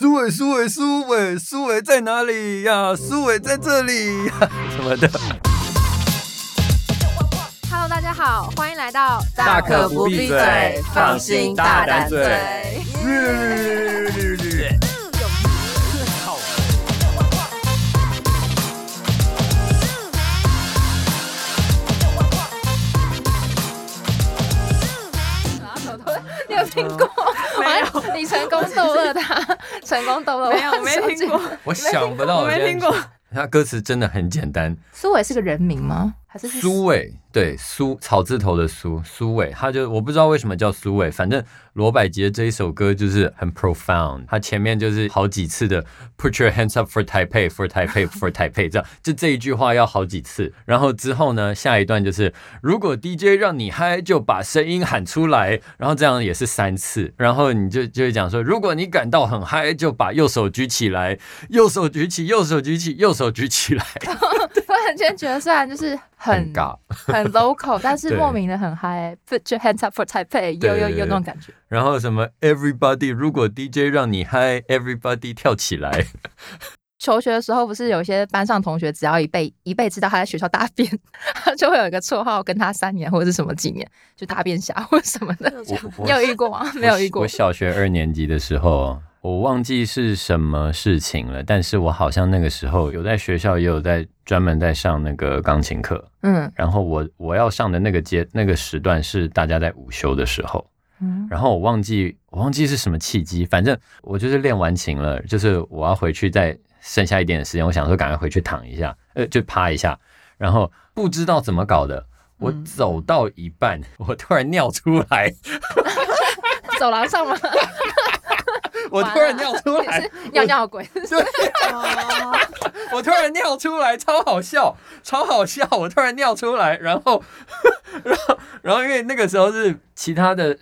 苏伟，苏伟，苏伟，苏伟在哪里呀？苏伟在这里呀，什么的。Hello，大家好，欢迎来到大可不必嘴，放心大胆嘴。你有听过？没有，你成功逗乐他，成功逗乐。没有，没听过。我想不到，我没听过。他歌词真的很简单。苏伟是个人名吗？还是苏伟？对，苏草字头的苏，苏伟。他就我不知道为什么叫苏伟，反正罗百吉这一首歌就是很 profound。他前面就是好几次的 Put your hands up for Taipei, for Taipei, for Taipei，这样就这一句话要好几次。然后之后呢，下一段就是如果 DJ 让你嗨，就把声音喊出来。然后这样也是三次。然后你就就会讲说，如果你感到很嗨，就把右手举起来，右手举起，右手举起，右手举起来。突然间觉得虽然就是。很尬，很 local，但是莫名的很嗨。Put your hands up for Taipei，有有有那种感觉。然后什么 Everybody，如果 DJ 让你嗨，Everybody 跳起来。求学的时候，不是有些班上同学，只要一被一被知道他在学校大便，他就会有一个绰号，跟他三年或者是什么几年，就大便侠或什么的。你有遇过吗？没有遇过。我小学二年级的时候。我忘记是什么事情了，但是我好像那个时候有在学校，也有在专门在上那个钢琴课，嗯，然后我我要上的那个阶那个时段是大家在午休的时候，嗯，然后我忘记我忘记是什么契机，反正我就是练完琴了，就是我要回去再剩下一点的时间，我想说赶快回去躺一下，呃，就趴一下，然后不知道怎么搞的，我走到一半，我突然尿出来，走廊上吗？我突然尿出来，尿尿鬼。对，我突然尿出来，超好笑，超好笑。我突然尿出来，然后，然后，然后，因为那个时候是其他的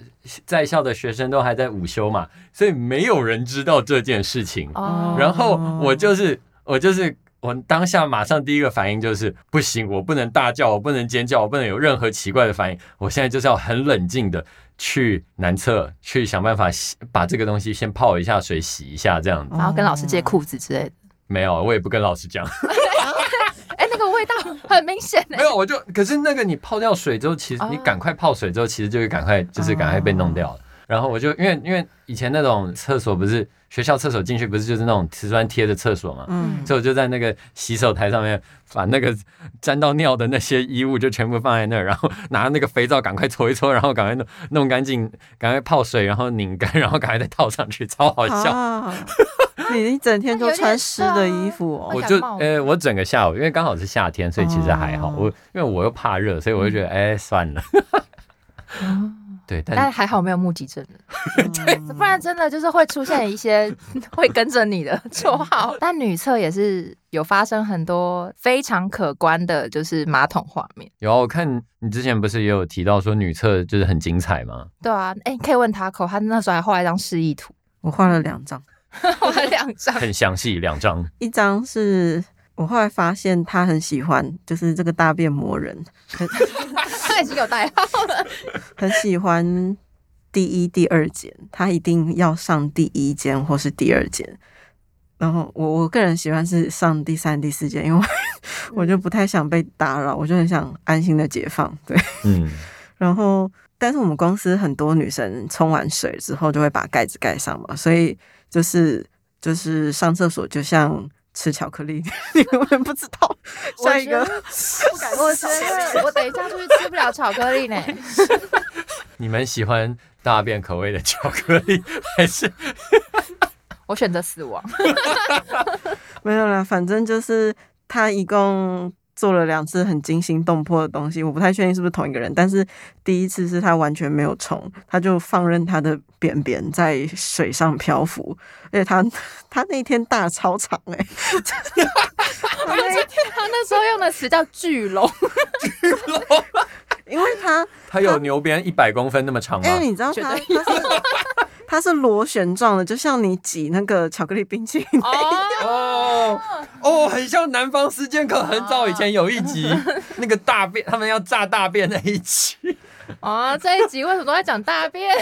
在校的学生都还在午休嘛，所以没有人知道这件事情。然后我就是，我就是，我当下马上第一个反应就是，不行，我不能大叫，我不能尖叫，我不能有任何奇怪的反应。我现在就是要很冷静的。去男厕去想办法洗，把这个东西先泡一下水洗一下，这样子，然后跟老师借裤子之类的。没有，我也不跟老师讲。哎、欸，那个味道很明显。没有，我就可是那个你泡掉水之后，其实你赶快泡水之后，其实就会赶快就是赶快被弄掉了。然后我就因为因为以前那种厕所不是学校厕所进去不是就是那种瓷砖贴的厕所嘛，嗯，所以我就在那个洗手台上面把那个沾到尿的那些衣物就全部放在那儿，然后拿那个肥皂赶快搓一搓，然后赶快弄弄干净，赶快泡水，然后拧干，然后赶快再套上去，超好笑。啊、你一整天都穿湿的衣服哦？我就呃，我整个下午因为刚好是夏天，所以其实还好。我因为我又怕热，所以我就觉得哎、嗯欸、算了。对，但，但还好没有目击证人，对，不然真的就是会出现一些 会跟着你的绰号。但女厕也是有发生很多非常可观的，就是马桶画面。有啊，我看你之前不是也有提到说女厕就是很精彩吗？对啊，哎，可以问 Taco，他那时候还画了一张示意图，我画了两张，画了两张，很详细，两张，一张是。我后来发现他很喜欢，就是这个大便魔人，他已经有代号了，很喜欢第一、第二间，他一定要上第一间或是第二间。然后我我个人喜欢是上第三、第四间，因为我 就不太想被打扰，我就很想安心的解放。对，嗯。然后，但是我们公司很多女生冲完水之后就会把盖子盖上嘛，所以就是就是上厕所就像。吃巧克力，你永远不知道 下一个。不敢，我觉得我等一下出去吃不了巧克力呢。你们喜欢大便口味的巧克力还是？我选择死亡。没有啦，反正就是他一共。做了两次很惊心动魄的东西，我不太确定是不是同一个人。但是第一次是他完全没有冲，他就放任他的便便在水上漂浮，而且他他那天大超长哎、欸 他那他那时候用的词叫巨龙，巨龙，因为它 它有牛鞭一百公分那么长吗？因为你知道它。它是螺旋状的，就像你挤那个巧克力冰淇淋。哦哦，很像南方四剑客很早以前有一集 那个大便，他们要炸大便那一集。哦，这一集为什么都在讲大便？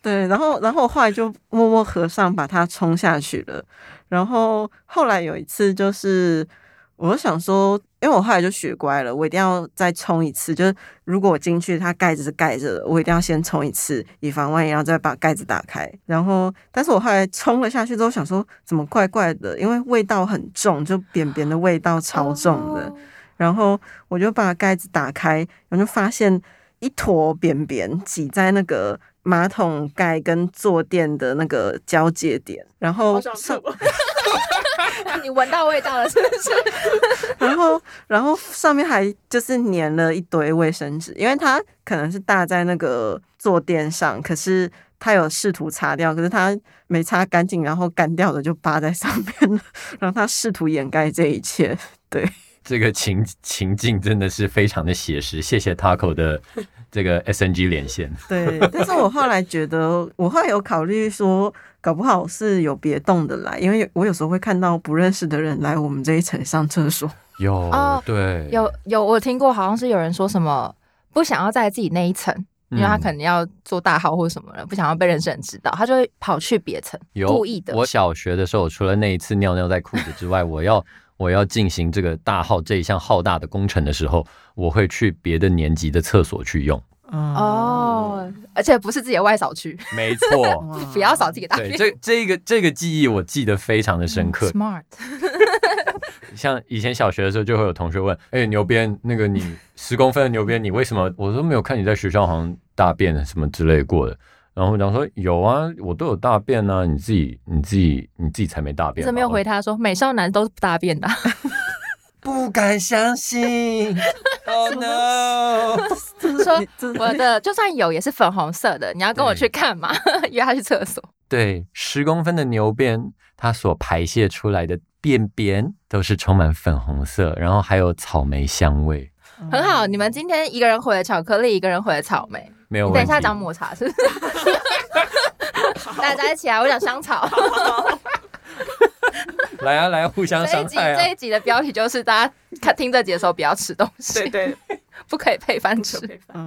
对，然后然后后来就默默合上，把它冲下去了。然后后来有一次就是。我就想说，因为我后来就学乖了，我一定要再冲一次。就是如果我进去，它盖子是盖着的，我一定要先冲一次，以防万一，然后再把盖子打开。然后，但是我后来冲了下去之后，想说怎么怪怪的，因为味道很重，就扁扁的味道超重的。然后我就把盖子打开，然后就发现一坨扁扁挤在那个马桶盖跟坐垫的那个交界点，然后上。你闻到味道了是不是？然后，然后上面还就是粘了一堆卫生纸，因为它可能是搭在那个坐垫上，可是他有试图擦掉，可是他没擦干净，然后干掉的就扒在上面了，然后他试图掩盖这一切。对，这个情情境真的是非常的写实。谢谢 Taco 的 这个 SNG 连线。对，但是我后来觉得，我后来有考虑说。搞不好是有别栋的来，因为我有时候会看到不认识的人来我们这一层上厕所。有哦，对，有有，我听过，好像是有人说什么不想要在自己那一层，因为他可能要做大号或者什么了，不想要被认识人知道，他就会跑去别层，故意的。我小学的时候，除了那一次尿尿在裤子之外，我要我要进行这个大号这一项浩大的工程的时候，我会去别的年级的厕所去用。哦，而且不是自己的外扫区，没错，不要扫自己的大便。对，这这个这个记忆我记得非常的深刻。Smart，像以前小学的时候，就会有同学问：“哎，牛鞭，那个你十公分的牛鞭，你为什么？”我都没有看你在学校好像大便什么之类过的。然后我讲说：“有啊，我都有大便啊，你自己你自己你自己才没大便。”怎么没有回他说：“美少男都是不大便的。”不敢相信，Oh no！说我的就算有也是粉红色的，你要跟我去看吗？约他去厕所。对，十公分的牛便，它所排泄出来的便便都是充满粉红色，然后还有草莓香味。很好，你们今天一个人毁了巧克力，一个人毁了草莓，没有问题。等一下讲抹茶是不是？大家一起来，我讲香草。来啊来啊，互相伤害啊！这一集这一集的标题就是大家看听这集的时候不要吃东西，对对，不可以配饭吃。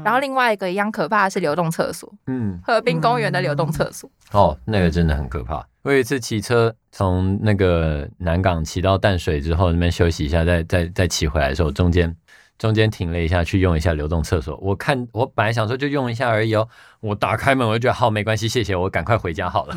然后另外一个一样可怕的是流动厕所，嗯，河滨公园的流动厕所。哦，那个真的很可怕。我有一次骑车从那个南港骑到淡水之后，那边休息一下，再再再骑回来的时候，中间。中间停了一下，去用一下流动厕所。我看我本来想说就用一下而已哦。我打开门，我就觉得好没关系，谢谢，我赶快回家好了。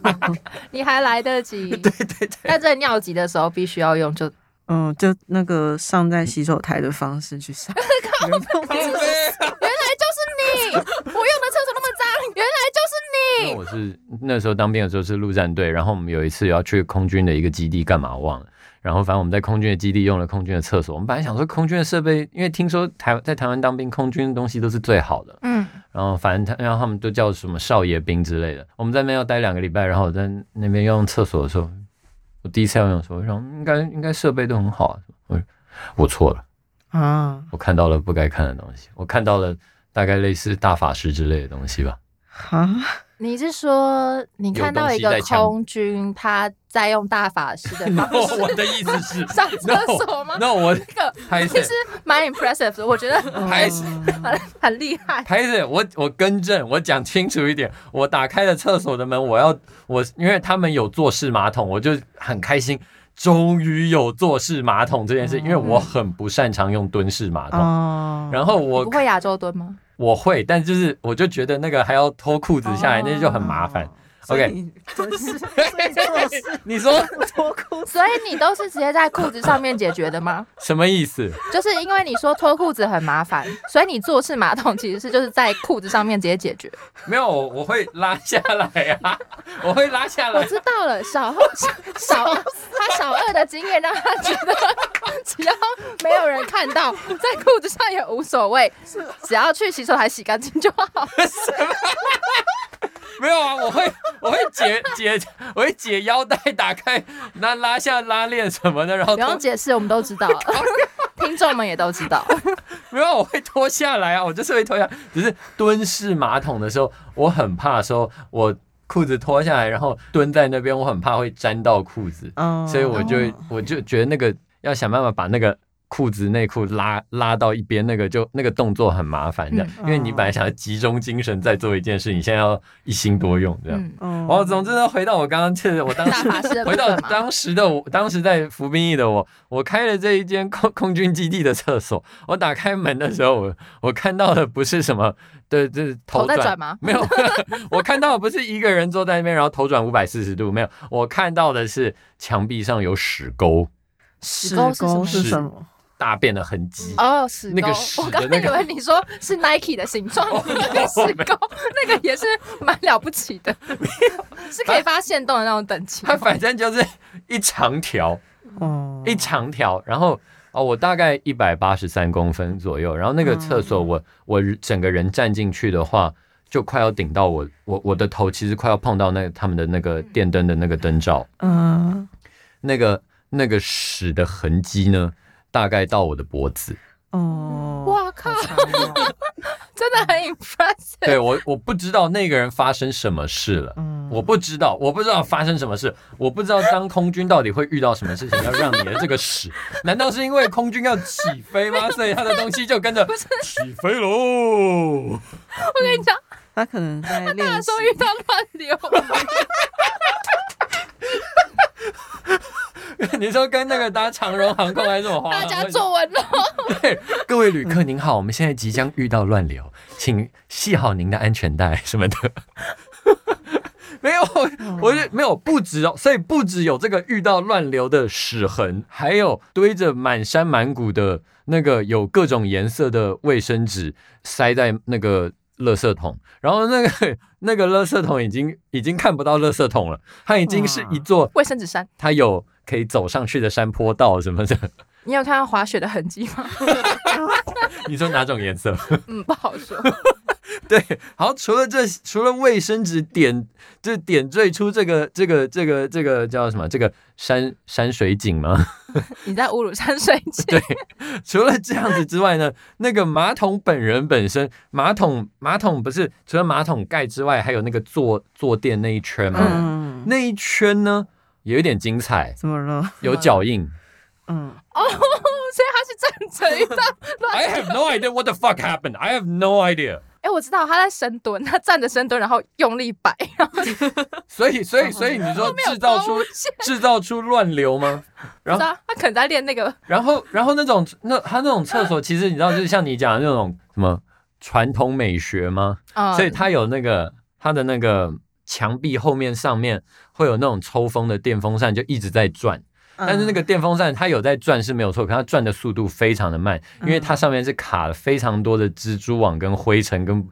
你还来得及。对对对。在尿急的时候必须要用，就嗯，就那个上在洗手台的方式去上。原来就是你，我用的厕所那么脏，原来就是你。我是那时候当兵的时候是陆战队，然后我们有一次要去空军的一个基地，干嘛忘了。然后反正我们在空军的基地用了空军的厕所。我们本来想说空军的设备，因为听说台在台湾当兵，空军的东西都是最好的。嗯。然后反正他，然后他们都叫什么少爷兵之类的。我们在那边要待两个礼拜，然后我在那边用厕所的时候，我第一次要用的时候，我想应该应该设备都很好啊。我我错了啊！我看到了不该看的东西，我看到了大概类似大法师之类的东西吧。啊？你是说你看到一个空军他在用大法师的 方式？我的意思是 上厕所吗？那我这个其实蛮 impressive 的，我觉得 还是很很厉害。还是我我更正，我讲清楚一点，我打开了厕所的门，我要我因为他们有坐式马桶，我就很开心，终于有坐式马桶这件事，因为我很不擅长用蹲式马桶，然后我不会亚洲蹲吗？我会，但就是我就觉得那个还要脱裤子下来，那就很麻烦。OK，你说脱裤子，所以你都是直接在裤子上面解决的吗？什么意思？就是因为你说脱裤子很麻烦，所以你坐式马桶其实是就是在裤子上面直接解决。没有，我会拉下来呀、啊，我会拉下来。我知道了，小二小他小二的经验让他觉得，只要没有人看到，在裤子上也无所谓，只要去洗手台洗干净就好。什么？没有啊，我会我会解解我会解腰带，打开那拉下拉链什么的，然后不用解释，我们都知道，听众们也都知道。没有，我会脱下来啊，我就是会脱下，只是蹲式马桶的时候，我很怕说我裤子脱下来，然后蹲在那边，我很怕会沾到裤子，所以我就我就觉得那个要想办法把那个裤子内裤拉拉到一边，那个就那个动作很麻烦的，因为你本来想要集中精神在做一件事，你现在要一心多用这样。哦，总之呢，回到我刚刚去，我当时 回到当时的我，当时在服兵役的我，我开了这一间空空军基地的厕所，我打开门的时候，我我看到的不是什么，对，就是头转吗？没有，我看到的不是一个人坐在那边，然后头转五百四十度，没有，我看到的是墙壁上有屎沟。屎沟是什么？大便的痕迹哦，屎沟。那个屎，我刚以为你说是 Nike 的形状，那个屎沟，那个也是蛮了不起的，是可以发现洞的那种等级。它反正就是一长条，哦，一长条，然后哦，我大概一百八十三公分左右，然后那个厕所我，我我整个人站进去的话，就快要顶到我，我我的头其实快要碰到那个他们的那个电灯的那个灯罩，嗯，那个那个屎的痕迹呢？大概到我的脖子。哦，哇靠，真的很 impressive。对我，我不知道那个人发生什么事了，嗯，我不知道，我不知道发生什么事，我不知道当空军到底会遇到什么事情，要让你的这个屎，难道是因为空军要起飞吗？所以他的东西就跟着起飞喽。我跟你讲，他可能在练习，时候遇到乱流。你说跟那个搭长荣航空还是什么话？大家坐稳了。对，各位旅客您好，我们现在即将遇到乱流，请系好您的安全带什么的。没有，我就没有，不止哦，所以不止有这个遇到乱流的屎痕，还有堆着满山满谷的那个有各种颜色的卫生纸塞在那个垃圾桶，然后那个那个垃圾桶已经已经看不到垃圾桶了，它已经是一座卫生纸山，它有。可以走上去的山坡道什么的，你有看到滑雪的痕迹吗？你说哪种颜色？嗯，不好说。对，好，除了这，除了卫生纸点，就点缀出这个这个这个这个叫什么？这个山山水景吗？你在侮辱山水景？对，除了这样子之外呢，那个马桶本人本身，马桶马桶不是除了马桶盖之外，还有那个坐坐垫那一圈吗？嗯，那一圈呢？有一点精彩，怎么了？有脚印，嗯，哦，所以他是站着一张。I have no idea what the fuck happened. I have no idea. 哎，我知道他在深蹲，他站着深蹲，然后用力摆。所以，所以，所以你说制造出制造出乱流吗？然后他可能在练那个。然后，然后那种那他那种厕所，其实你知道，就是像你讲的那种什么传统美学吗？所以他有那个他的那个。墙壁后面上面会有那种抽风的电风扇，就一直在转。但是那个电风扇它有在转是没有错，可它转的速度非常的慢，因为它上面是卡了非常多的蜘蛛网、跟灰尘、跟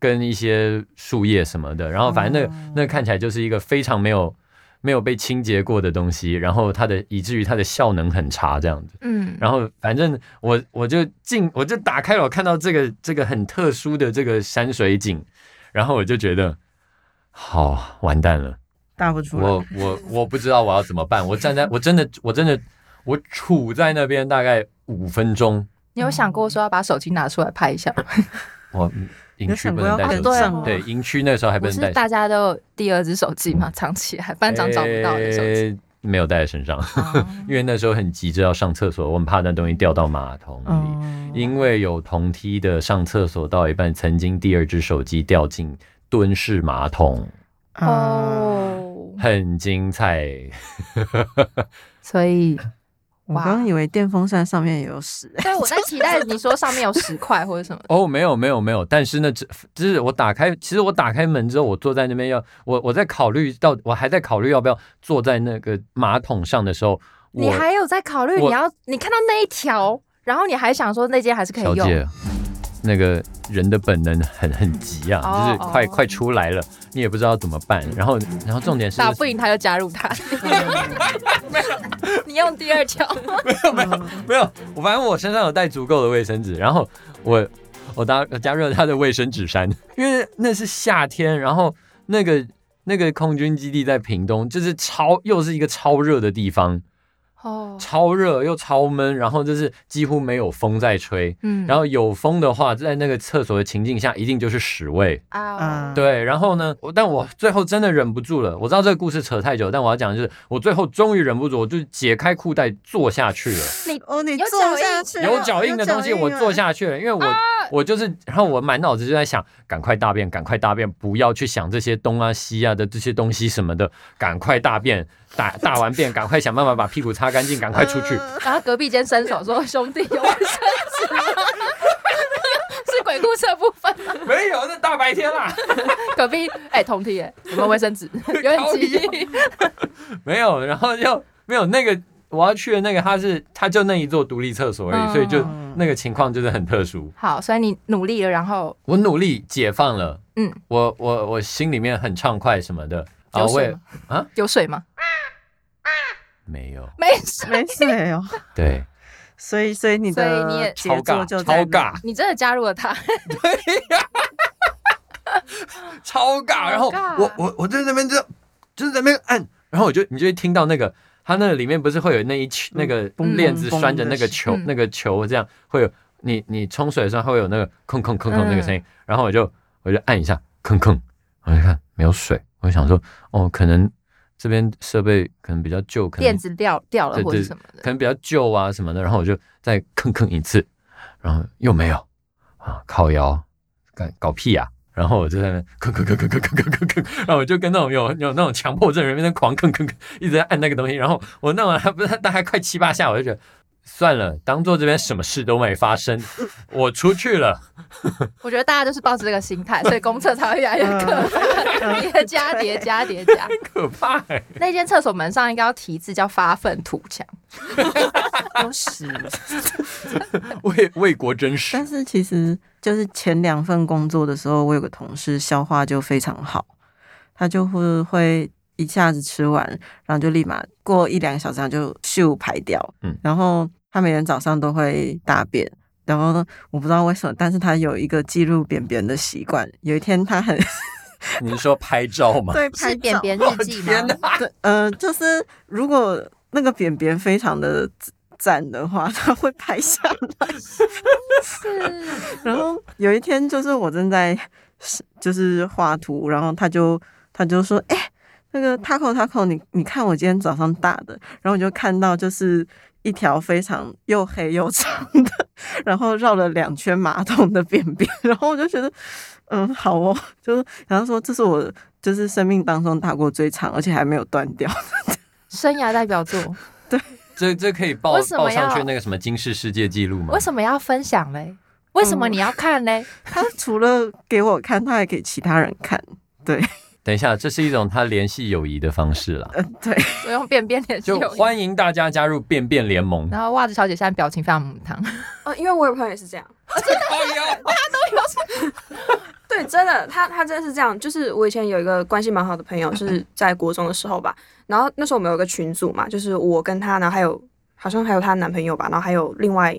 跟一些树叶什么的。然后反正那个那个看起来就是一个非常没有没有被清洁过的东西，然后它的以至于它的效能很差这样子。嗯。然后反正我我就进我就打开了，我看到这个这个很特殊的这个山水景，然后我就觉得。好，完蛋了，大不出来。我我我不知道我要怎么办。我站在我真的我真的我杵在那边大概五分钟。你有想过说要把手机拿出来拍一下吗？我 营区不能带手机，对，营区那时候还不能带。是大家都有第二只手机嘛，藏起来，班长找不到的手机。没有带在身上，因为那时候很急着要上厕所，我很怕那东西掉到马桶里。因为有同梯的上厕所到一半，曾经第二只手机掉进。蹲式马桶哦，很精彩。所以我刚刚以为电风扇上面也有屎，对，我在期待你说上面有屎块或者什么。哦，没有没有没有，但是呢，只就是我打开，其实我打开门之后，我坐在那边要我我在考虑到，我还在考虑要不要坐在那个马桶上的时候，你还有在考虑你要你看到那一条，然后你还想说那间还是可以用。那个人的本能很很急啊，就是快快出来了，你也不知道怎么办。然后，然后重点是打不赢他就加入他。没有，你用第二条。没有没有没有，我反正我身上有带足够的卫生纸，然后我我搭加入了他的卫生纸衫，因为那是夏天，然后那个那个空军基地在屏东，就是超又是一个超热的地方。哦，超热又超闷，然后就是几乎没有风在吹，嗯，然后有风的话，在那个厕所的情境下，一定就是屎味。啊，对，然后呢，我但我最后真的忍不住了。我知道这个故事扯太久，但我要讲的就是，我最后终于忍不住，我就解开裤带坐下去了。你哦，你坐下去，有脚印的东西，我坐下去了，因为我、我就是，然后我满脑子就在想，赶快大便，赶快大便，不要去想这些东啊西啊的这些东西什么的，赶快大便，大大完便，赶快想办法把屁股擦干净，赶快出去。然后隔壁间伸手说：“兄弟，有卫生纸吗？” 是鬼故事的部分吗？没有，那大白天啦。隔壁哎，同梯哎，有没有卫生纸？有点急。没有，然后就没有那个我要去的那个，他是他就那一座独立厕所而已，嗯所以就那个情况就是很特殊。好，所以你努力了，然后我努力解放了，嗯，我我我心里面很畅快什么的啊，我也有水吗？啊有水吗？没有，没水。没水哦。对，所以，所以你所以你也超尬，超尬，你真的加入了他，对呀超尬。然后我我我在那边就就是在那边按，然后我就你就会听到那个它那个里面不是会有那一球那个链子拴着那个球嗯那个球这样会有你你冲水的时候会有那个吭吭吭吭那个声音，然后我就我就按一下吭吭，我就看没有水，我就想说哦可能这边设备可能比较旧，可能链子掉掉了或者什么的可。能比较旧啊什么的，然后我就再吭吭一次，然后又没有啊，靠腰，干搞屁呀、然后我就在那吭吭吭吭吭吭吭吭吭，然后我就跟那种有有那种强迫症人在那狂吭吭吭，一直在按那个东西，然后我弄完还不是大概快七八下，我就觉得算了，当做这边什么事都没发生，我出去了。我觉得大家就是抱着这个心态，所以公厕才会越来越可怕，叠加叠加叠加。可怕、欸！那间厕所门上应该要题字叫“发愤图强 有屎。为为国争使但，是其实就是前两份工作的时候，我有个同事消化就非常好，他就会会一下子吃完，然后就立马过一两个小时他就咻排掉。嗯，然后他每天早上都会大便，然后呢，我不知道为什么，但是他有一个记录便便的习惯。有一天他很 你是说拍照吗？对”，拍便便日记！对，呃，就是如果那个便便非常的赞的话，他会拍下来。是然后有一天，就是我正在就是画图，然后他就他就说：“哎、那个 Taco Taco，你你看我今天早上打的。”然后我就看到就是一条非常又黑又长的，然后绕了两圈马桶的便便。然后我就觉得，嗯，好哦，就是然后说这是我就是生命当中打过最长，而且还没有断掉。生涯代表作，这这可以报报上去那个什么金氏世界纪录吗？为什么要分享嘞？为什么你要看嘞？他除了给我看，他还给其他人看。对，等一下，这是一种他联系友谊的方式了。嗯、对。我用便便联系就友谊欢迎大家加入便便联盟。然后袜子小姐现在表情非常母汤，哦，因为我有朋友也是这样。对，真的，他他真的是这样。就是我以前有一个关系蛮好的朋友，是 在国中的时候吧。然后那时候我们有一个群组嘛，就是我跟他，然后还有好像还有她男朋友吧，然后还有另外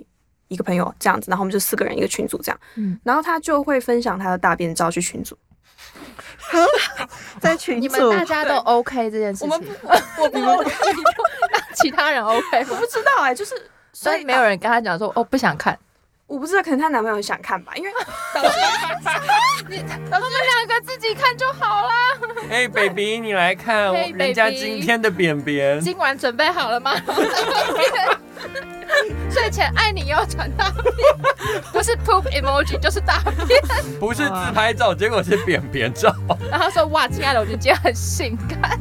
一个朋友这样子。然后我们就四个人一个群组这样。嗯，然后他就会分享他的大便照去群组。在群你们大，家都 OK 这件事情，我们不，我不，我不其他人 OK 我不？知道哎、就是所以没有人跟他讲说哦不想看，我不知道，可能她男朋友想看吧，因为 导致 他们两个自己看就好啦。哎、b a b y 你来看 Hey, 人家 baby 今天的扁扁。今晚准备好了吗？睡前爱你又传大便，不是 poop emoji 就是大便。不是自拍照，结果是扁扁照。然后他说哇，亲爱的，我觉得今天很性感。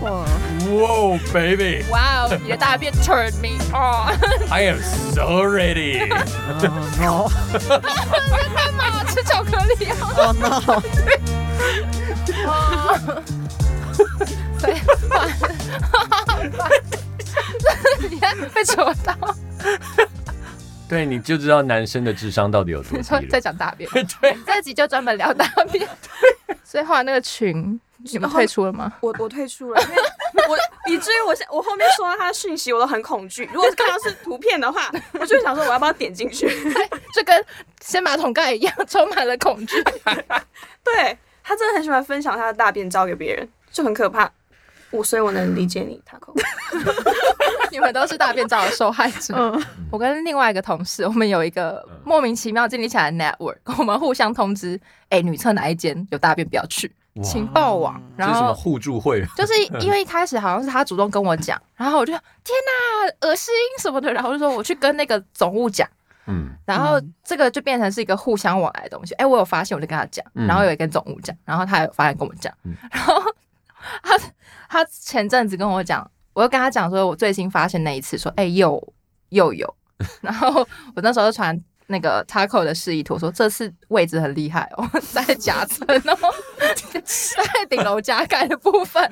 哇，哇、哦 baby，I 哇哦，你的大便 turn me on，I。am so ready。哦干嘛吃巧克力啊？no，哦 no，哦，所以你看被戳到，对，你就知道男生的智商到底有多低你说在。讲大便，对，这集就专门聊大便。所以后来那个群你们退出了吗？我我退出了，因为我以至于我现我后面收到他的讯息，我都很恐惧。如果看到是图片的话，我就想说我要不要点进去？就跟掀马桶盖一样，充满了恐惧。对他真的很喜欢分享他的大便照给别人，就很可怕。我所以我能理解你，Taco。你们都是大便照的受害者。嗯，我跟另外一个同事，我们有一个莫名其妙建立起来的 network，我们互相通知，哎、欸，女厕哪一间有大便不要去，情报网。然后是什么互助会？就是因为一开始好像是他主动跟我讲，然后我就天哪，恶心什么的，然后就说我去跟那个总务讲。嗯，然后这个就变成是一个互相往来的东西。哎、欸，我有发现，我就跟他讲，然后有一跟总务讲，然后他有发现跟我讲，然后 他他前阵子跟我讲，我又跟他讲说，我最新发现那一次，说，哎、欸，又又有，然后我那时候就传那个 Taco 的示意图，说这次位置很厉害哦，在夹层哦，在顶楼加盖的部分。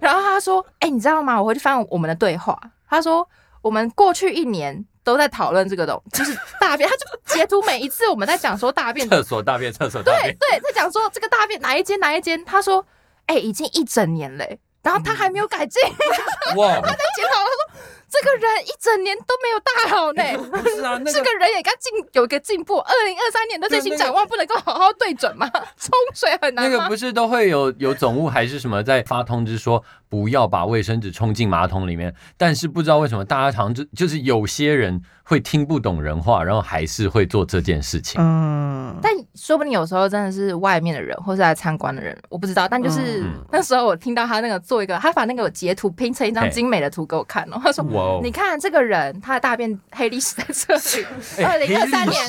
然后他说，哎、欸，你知道吗？我回去翻我们的对话，他说我们过去一年。都在讨论这个东，就是大便，他就截图每一次我们在讲说大便，厕所大便，厕所大便，对对，在讲说这个大便哪一间哪一间，他说，哎、欸，已经一整年嘞，然后他还没有改进，哇，他在检讨，他说。这个人一整年都没有大好呢，不是啊，那个、这个人也该进有一个进步。二零二三年的最新展望不能够好好对准吗？冲水很难。那个不是都会有有总务还是什么在发通知说不要把卫生纸冲进马桶里面，但是不知道为什么大家常就就是有些人会听不懂人话，然后还是会做这件事情。嗯，但说不定有时候真的是外面的人或是来参观的人，我不知道。但就是、嗯、那时候我听到他那个做一个，他把那个截图拼成一张精美的图给我看哦，他说。你看这个人，他的大便黑历史在这里。二零二三年，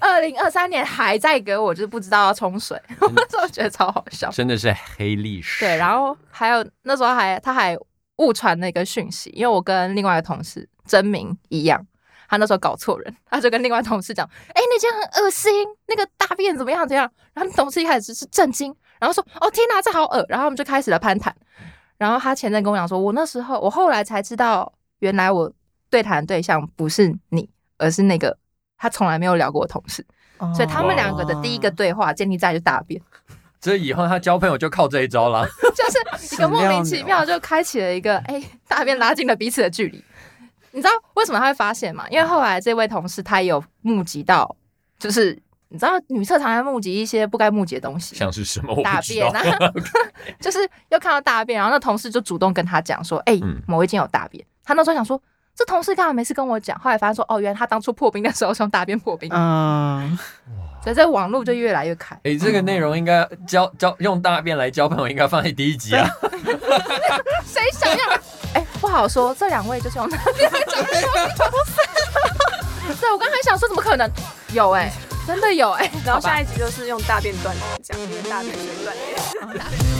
二零二三年还在给我，就是不知道要冲水，我那时候觉得超好笑。真的是黑历史。对，然后还有那时候还他还误传那个讯息，因为我跟另外一个同事真名一样，他那时候搞错人，他就跟另外同事讲：“哎，那间很恶心，那个大便怎么样怎么样？”然后同事一开始是震惊，然后说：“哦天哪，这好恶！”然后我们就开始了攀谈。然后他前阵跟我讲说：“我那时候，我后来才知道。”原来我对谈对象不是你，而是那个他从来没有聊过的同事，哦、所以他们两个的第一个对话建立在就大便。这以后他交朋友就靠这一招了，就是一个莫名其妙就开启了一个哎、欸，大便拉近了彼此的距离。你知道为什么他会发现吗？因为后来这位同事他也有目击到，就是你知道女厕常常目击一些不该目击的东西，像是什么大便啊，就是又看到大便，然后那同事就主动跟他讲说，哎、欸，某一间有大便。他那时候想说，这同事干嘛没事跟我讲？后来发现说，哦，原来他当初破冰的时候是用大便破冰。嗯，所以这网络就越来越开。哎、欸，这个内容应该交交用大便来交朋友，应该放在第一集啊。谁想要？不好说。这两位就是用大便来交朋友。对，我刚才想说，怎么可能？有哎、欸，真的有哎、欸。然后下一集就是用大便断联，讲大便断联。